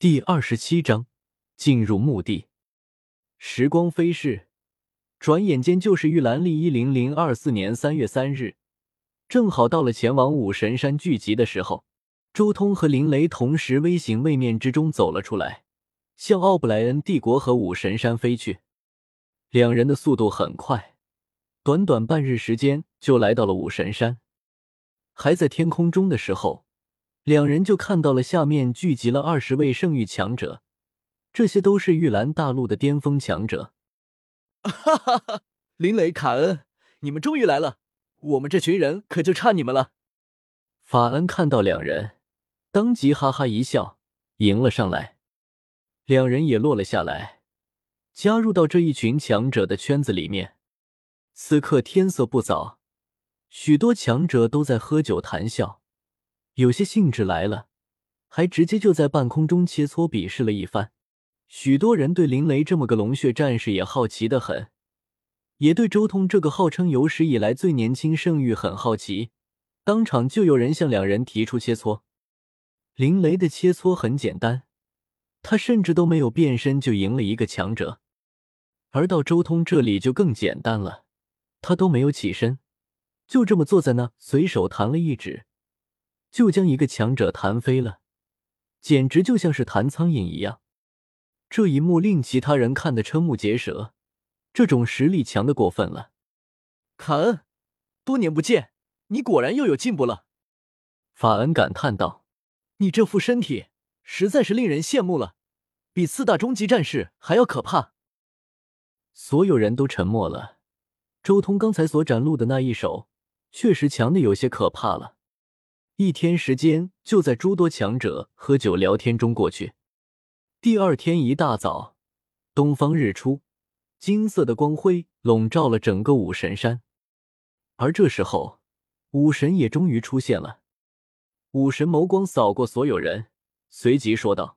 第二十七章进入墓地。时光飞逝，转眼间就是玉兰历一零零二四年三月三日，正好到了前往武神山聚集的时候。周通和林雷同时微型位面之中走了出来，向奥布莱恩帝国和武神山飞去。两人的速度很快，短短半日时间就来到了武神山。还在天空中的时候。两人就看到了下面聚集了二十位圣域强者，这些都是玉兰大陆的巅峰强者。哈哈哈！林雷、卡恩，你们终于来了，我们这群人可就差你们了。法恩看到两人，当即哈哈一笑，迎了上来。两人也落了下来，加入到这一群强者的圈子里面。此刻天色不早，许多强者都在喝酒谈笑。有些兴致来了，还直接就在半空中切磋比试了一番。许多人对林雷这么个龙血战士也好奇的很，也对周通这个号称有史以来最年轻圣域很好奇。当场就有人向两人提出切磋。林雷的切磋很简单，他甚至都没有变身就赢了一个强者。而到周通这里就更简单了，他都没有起身，就这么坐在那，随手弹了一指。就将一个强者弹飞了，简直就像是弹苍蝇一样。这一幕令其他人看得瞠目结舌，这种实力强的过分了。卡恩，多年不见，你果然又有进步了。法恩感叹道：“你这副身体实在是令人羡慕了，比四大终极战士还要可怕。”所有人都沉默了。周通刚才所展露的那一手，确实强的有些可怕了。一天时间就在诸多强者喝酒聊天中过去。第二天一大早，东方日出，金色的光辉笼罩了整个武神山。而这时候，武神也终于出现了。武神眸光扫过所有人，随即说道：“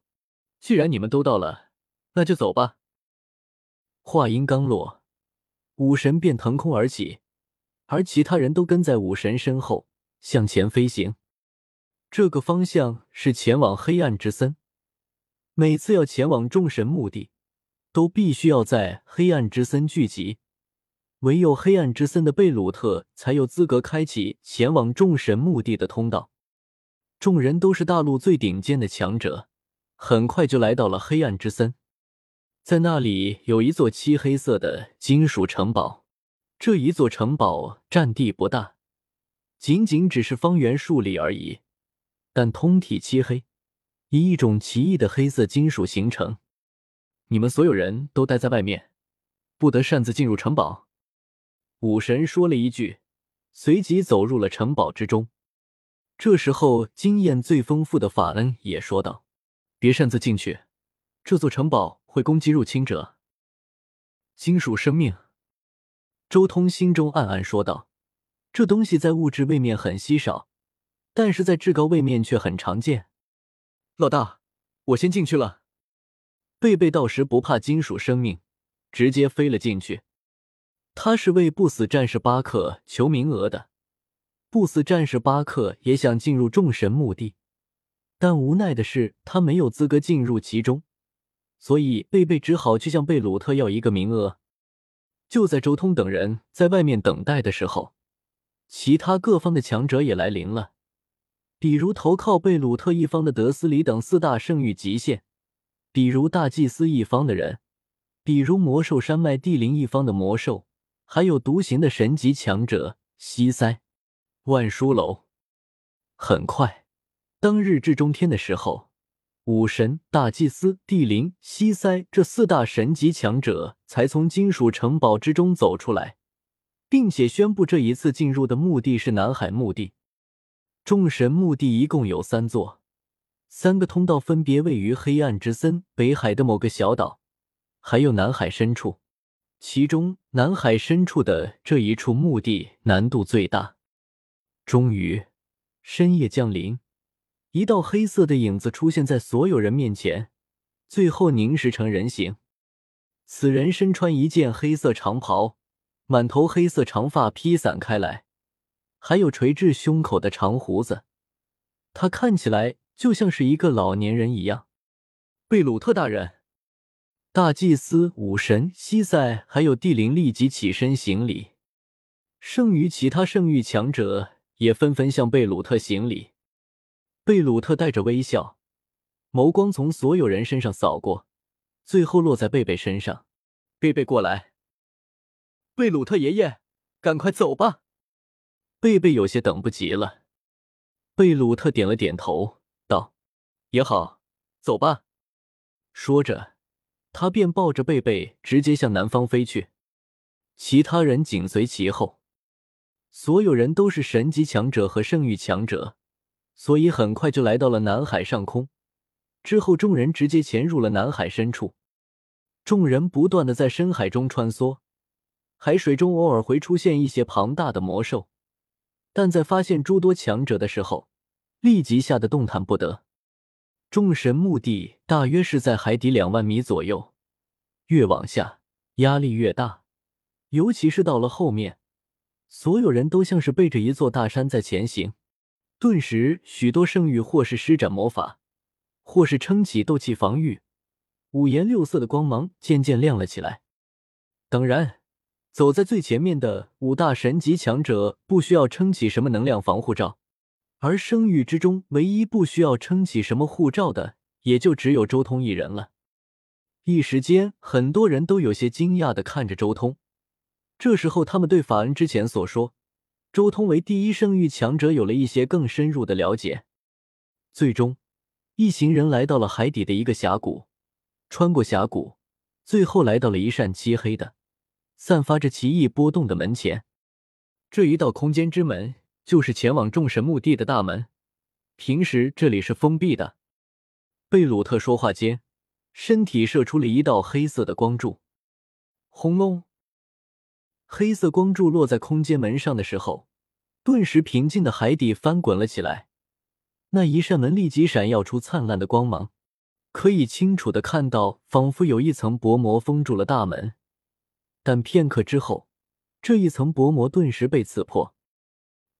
既然你们都到了，那就走吧。”话音刚落，武神便腾空而起，而其他人都跟在武神身后向前飞行。这个方向是前往黑暗之森。每次要前往众神墓地，都必须要在黑暗之森聚集。唯有黑暗之森的贝鲁特才有资格开启前往众神墓地的通道。众人都是大陆最顶尖的强者，很快就来到了黑暗之森。在那里有一座漆黑色的金属城堡。这一座城堡占地不大，仅仅只是方圆数里而已。但通体漆黑，以一种奇异的黑色金属形成。你们所有人都待在外面，不得擅自进入城堡。武神说了一句，随即走入了城堡之中。这时候，经验最丰富的法恩也说道：“别擅自进去，这座城堡会攻击入侵者。”金属生命，周通心中暗暗说道：“这东西在物质位面很稀少。”但是在至高位面却很常见。老大，我先进去了。贝贝到时不怕金属生命，直接飞了进去。他是为不死战士巴克求名额的。不死战士巴克也想进入众神墓地，但无奈的是他没有资格进入其中，所以贝贝只好去向贝鲁特要一个名额。就在周通等人在外面等待的时候，其他各方的强者也来临了。比如投靠贝鲁特一方的德斯里等四大圣域极限，比如大祭司一方的人，比如魔兽山脉地灵一方的魔兽，还有独行的神级强者西塞、万书楼。很快，当日至中天的时候，武神、大祭司、地灵、西塞这四大神级强者才从金属城堡之中走出来，并且宣布这一次进入的目的是南海墓地。众神墓地一共有三座，三个通道分别位于黑暗之森北海的某个小岛，还有南海深处。其中南海深处的这一处墓地难度最大。终于，深夜降临，一道黑色的影子出现在所有人面前，最后凝实成人形。此人身穿一件黑色长袍，满头黑色长发披散开来。还有垂至胸口的长胡子，他看起来就像是一个老年人一样。贝鲁特大人。大祭司、武神西塞还有帝灵立即起身行礼，剩余其他圣域强者也纷纷向贝鲁特行礼。贝鲁特带着微笑，眸光从所有人身上扫过，最后落在贝贝身上。贝贝过来，贝鲁特爷爷，赶快走吧。贝贝有些等不及了。贝鲁特点了点头，道：“也好，走吧。”说着。他便抱着贝贝直接向南方飞去，其他人紧随其后。所有人都是神级强者和圣域强者，所以很快就来到了南海上空。之后，众人直接潜入了南海深处。众人不断的在深海中穿梭，海水中偶尔会出现一些庞大的魔兽，但在发现诸多强者的时候，立即吓得动弹不得。众神墓地大约是在海底两万米左右，越往下压力越大，尤其是到了后面，所有人都像是背着一座大山在前行。顿时，许多圣域或是施展魔法，或是撑起斗气防御，五颜六色的光芒渐渐亮了起来。当然，走在最前面的五大神级强者不需要撑起什么能量防护罩。而生域之中，唯一不需要撑起什么护照的，也就只有周通一人了。一时间，很多人都有些惊讶的看着周通。这时候，他们对法恩之前所说周通为第一生域强者有了一些更深入的了解。最终，一行人来到了海底的一个峡谷，穿过峡谷，最后来到了一扇漆黑的、散发着奇异波动的门前。这一道空间之门。就是前往众神墓地的大门，平时这里是封闭的。贝鲁特说话间，身体射出了一道黑色的光柱，轰隆！黑色光柱落在空间门上的时候，顿时平静的海底翻滚了起来。那一扇门立即闪耀出灿烂的光芒，可以清楚的看到，仿佛有一层薄膜封住了大门。但片刻之后，这一层薄膜顿时被刺破。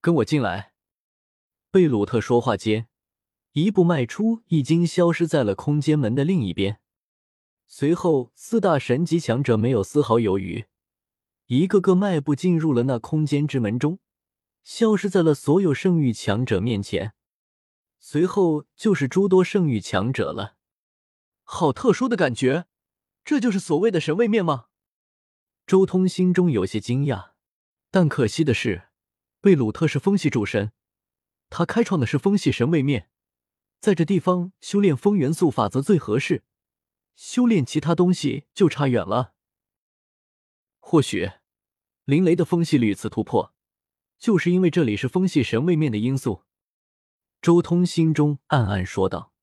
跟我进来。贝鲁特说话间，一步迈出，已经消失在了空间门的另一边。随后，四大神级强者没有丝毫犹豫，一个个迈步进入了那空间之门中，消失在了所有圣域强者面前。随后就是诸多圣域强者了。好特殊的感觉，这就是所谓的神位面吗？周通心中有些惊讶，但可惜的是。贝鲁特是风系主神，他开创的是风系神位面，在这地方修炼风元素法则最合适，修炼其他东西就差远了。或许林雷的风系屡次突破，就是因为这里是风系神位面的因素。周通心中暗暗说道。